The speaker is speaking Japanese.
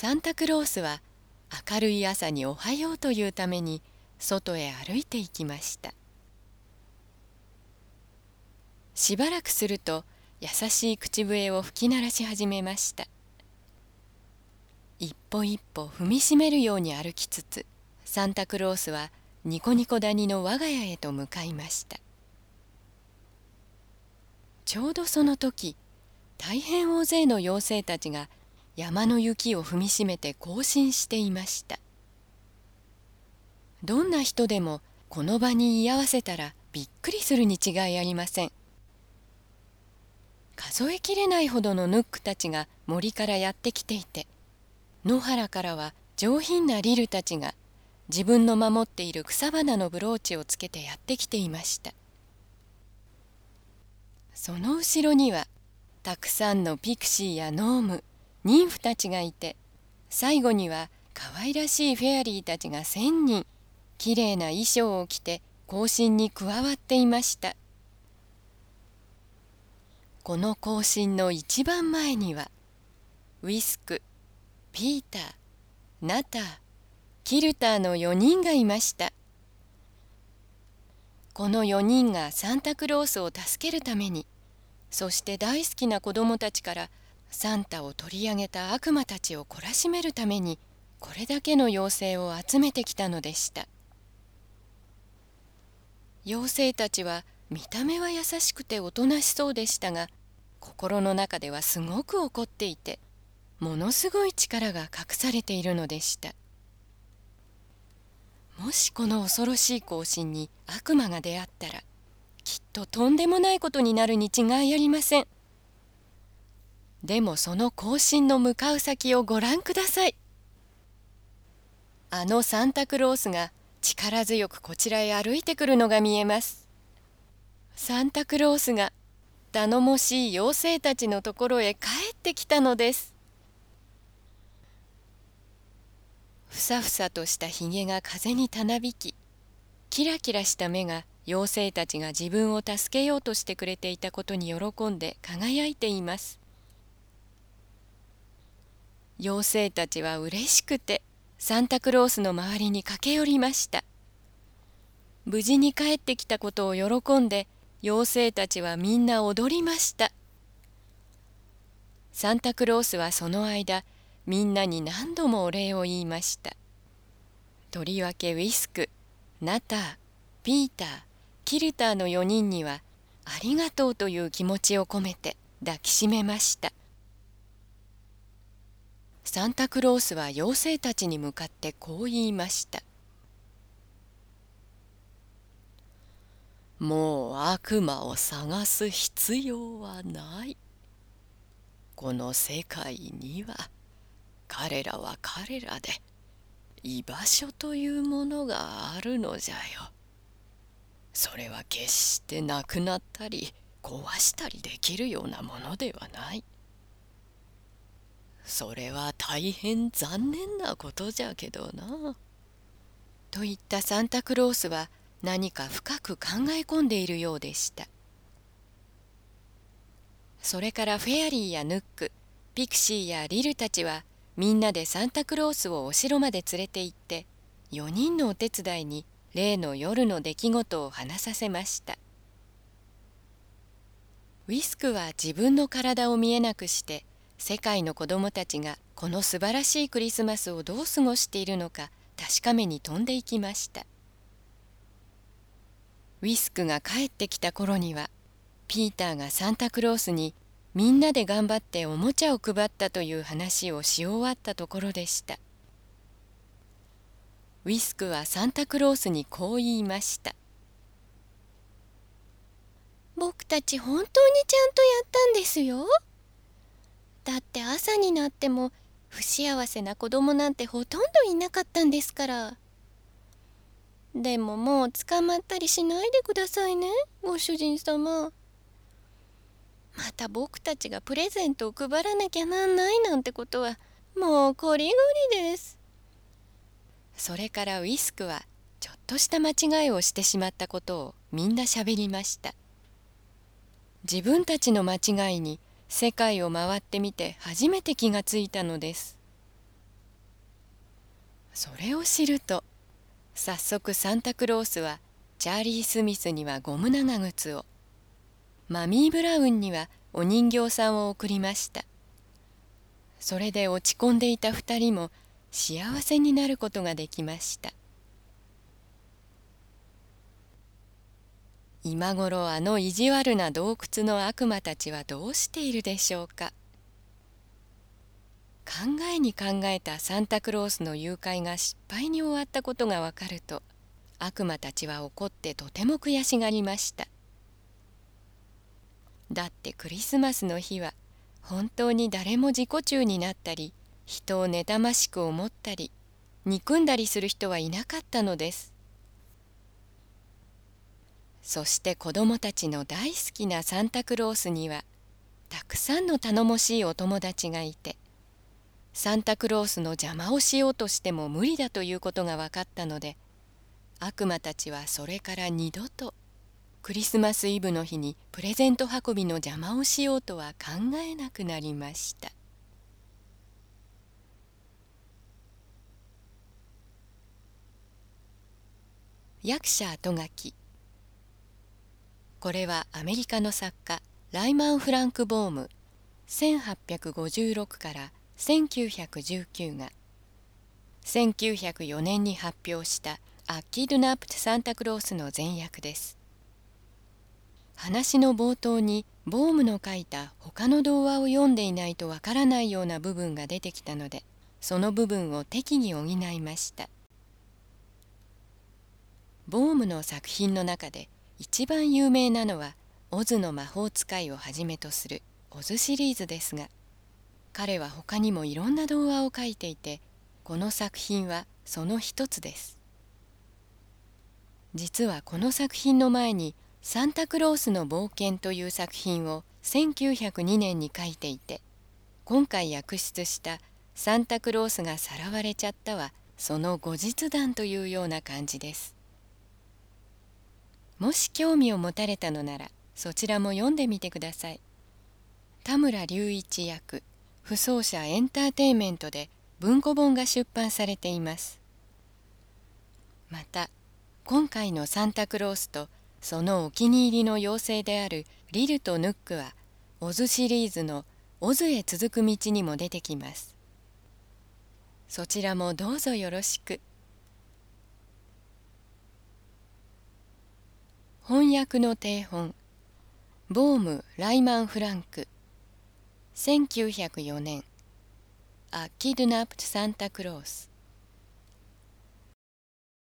サンタクロースは明るい朝におはようというために外へ歩いていきました。しばらくすると優しい口笛を吹き鳴らし始めました。一歩一歩踏みしめるように歩きつつサンタクロースはニコニコ谷の我が家へと向かいました。ちょうどその時大変大勢の妖精たちが山の雪を踏みしめて行進していました。どんな人でもこの場に居合わせたらびっくりするに違いありません。数えきれないほどのヌックたちが森からやってきていて野原からは上品なリルたちが自分の守っている草花のブローチをつけてやってきていました。その後ろにはたくさんのピクシーやノーム妊婦たちがいて最後には可愛らしいフェアリーたちが1,000人きれいな衣装を着て行進に加わっていました。この行進の一番前にはウィスクピーターナターキルターの4人がいました。この4人がサンタクロースを助けるためにそして大好きな子供たちからサンタを取り上げた悪魔たちを懲らしめるためにこれだけの妖精を集めてきたのでした。妖精たちは見た目は優しくておとなしそうでしたが心の中ではすごく怒っていてものすごい力が隠されているのでした。もしこの恐ろしい行進に悪魔が出会ったらきっととんでもないことになるに違いありません。でもその行進の向かう先をご覧ください。あのサンタクロースが力強くこちらへ歩いてくるのが見えます。サンタクロースが頼もしい妖精たちのところへ帰ってきたのです。ふさふさとしたひげが風にたなびきキラキラした目が妖精たちが自分を助けようとしてくれていたことに喜んで輝いています。妖精たちは嬉しくてサンタクロースの周りに駆け寄りました。無事に帰ってきたことを喜んで妖精たちはみんな踊りました。サンタクロースはその間みんなに何度もお礼を言いました。とりわけウィスクナターピーターキルターの4人にはありがとうという気持ちを込めて抱きしめました。サンタクロースは妖精たちに向かってこう言いました。もう悪魔を探す必要はない。この世界には彼らは彼らで居場所というものがあるのじゃよ。それは決してなくなったり壊したりできるようなものではない。それは大変残念なことじゃけどな。と言ったサンタクロースは何か深く考え込んでいるようでしたそれからフェアリーやヌックピクシーやリルたちはみんなでサンタクロースをお城まで連れて行って4人のお手伝いに例の夜の出来事を話させましたウィスクは自分の体を見えなくして世界の子供たちがこの素晴らしいクリスマスをどう過ごしているのか確かめに飛んでいきました。ウィスクが帰ってきた頃にはピーターがサンタクロースにみんなで頑張っておもちゃを配ったという話をし終わったところでした。ウィスクはサンタクロースにこう言いました僕たち本当にちゃんとやったんですよ。だって朝になっても不幸せな子供なんてほとんどいなかったんですから。でももう捕まったりしないでくださいねご主人様。また僕たちがプレゼントを配らなきゃなんないなんてことはもうこりごりです。それからウィスクはちょっとした間違いをしてしまったことをみんなしゃべりました。自分たちの間違いに世界を回ってみて初めて気がついたのです。それを知ると早速サンタクロースはチャーリー・スミスにはゴム長靴をマミー・ブラウンにはお人形さんを送りました。それで落ち込んでいた二人も幸せになることができました。今頃あの意地悪な洞窟の悪魔たちはどうしているでしょうか？考えに考えたサンタクロースの誘拐が失敗に終わったことがわかると悪魔たちは怒ってとても悔しがりました。だってクリスマスの日は本当に誰も自己中になったり人を妬ましく思ったり憎んだりする人はいなかったのです。そして子供たちの大好きなサンタクロースにはたくさんの頼もしいお友達がいてサンタクロースの邪魔をしようとしても無理だということが分かったので悪魔たちはそれから二度とクリスマスイブの日にプレゼント運びの邪魔をしようとは考えなくなりました。役者後書き。これはアメリカの作家ライマン・フランク・ボーム1856から1919が1904年に発表した「アッキードナプト・サンタクロース」の前訳です。話の冒頭にボームの書いた他の童話を読んでいないとわからないような部分が出てきたのでその部分を適宜補いました。ボームの作品の中で一番有名なのはオズの魔法使いをはじめとするオズシリーズですが彼は他にもいろんな童話を書いていてこの作品はその一つです。実はこの作品の前に「サンタクロースの冒険」という作品を1902年に書いていて今回訳出した「サンタクロースがさらわれちゃった」はその後日談というような感じです。もし興味を持たれたのならそちらも読んでみてください。田村隆一役不走者エンターテイメントで文庫本が出版されています。また今回のサンタクロースとそのお気に入りの妖精であるリルとヌックはオズシリーズのオズへ続く道にも出てきます。そちらもどうぞよろしく。翻訳の定本。ボーム・ライマン・フランク。1904年「アキドゥナプト・サンタクロース」